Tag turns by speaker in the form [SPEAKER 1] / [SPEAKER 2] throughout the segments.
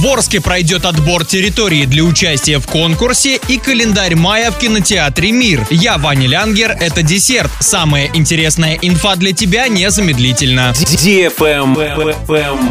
[SPEAKER 1] В Орске пройдет отбор территории для участия в конкурсе и календарь мая в кинотеатре «Мир». Я Ваня Лянгер, это десерт. Самая интересная инфа для тебя незамедлительно.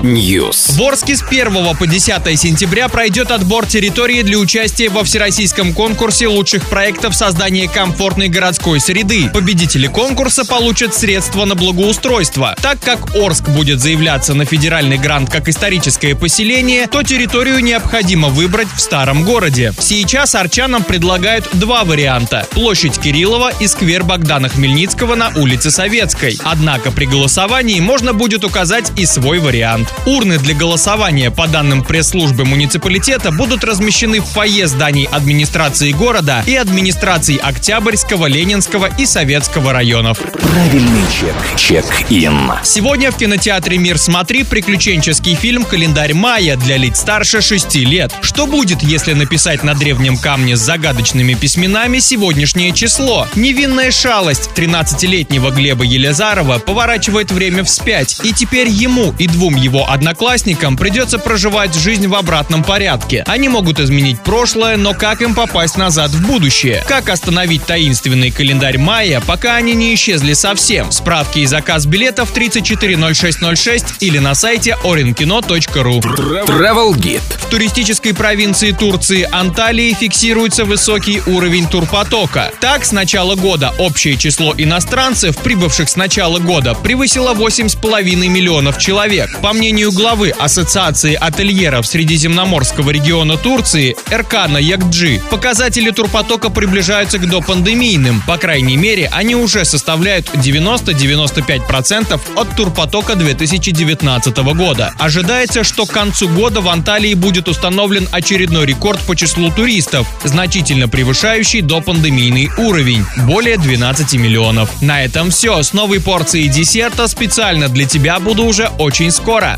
[SPEAKER 2] News.
[SPEAKER 1] В Орске с 1 по 10 сентября пройдет отбор территории для участия во всероссийском конкурсе лучших проектов создания комфортной городской среды. Победители конкурса получат средства на благоустройство. Так как Орск будет заявляться на федеральный грант как историческое поселение, то территорию необходимо выбрать в старом городе. Сейчас арчанам предлагают два варианта – площадь Кириллова и сквер Богдана Хмельницкого на улице Советской. Однако при голосовании можно будет указать и свой вариант. Урны для голосования, по данным пресс-службы муниципалитета, будут размещены в фойе зданий администрации города и администраций Октябрьского, Ленинского и Советского районов.
[SPEAKER 2] Правильный чек. Чек-ин.
[SPEAKER 1] Сегодня в кинотеатре «Мир смотри» приключенческий фильм «Календарь мая» для лиц старше 6 лет. Что будет, если написать на древнем камне с загадочными письменами сегодняшнее число? Невинная шалость 13-летнего Глеба Елизарова поворачивает время вспять, и теперь ему и двум его одноклассникам придется проживать жизнь в обратном порядке. Они могут изменить прошлое, но как им попасть назад в будущее? Как остановить таинственный календарь мая, пока они не исчезли совсем? Справки и заказ билетов 340606 или на сайте orinkino.ru.
[SPEAKER 2] Travel Guide.
[SPEAKER 1] В туристической провинции Турции Анталии фиксируется высокий уровень турпотока. Так, с начала года общее число иностранцев, прибывших с начала года, превысило 8,5 миллионов человек. По мнению главы Ассоциации ательеров Средиземноморского региона Турции Эркана Якджи, показатели турпотока приближаются к допандемийным. По крайней мере, они уже составляют 90-95% от турпотока 2019 года. Ожидается, что к концу года в Анталии будет установлен очередной рекорд по числу туристов, значительно превышающий допандемийный уровень – более 12 миллионов. На этом все. С новой порцией десерта специально для тебя буду уже очень скоро.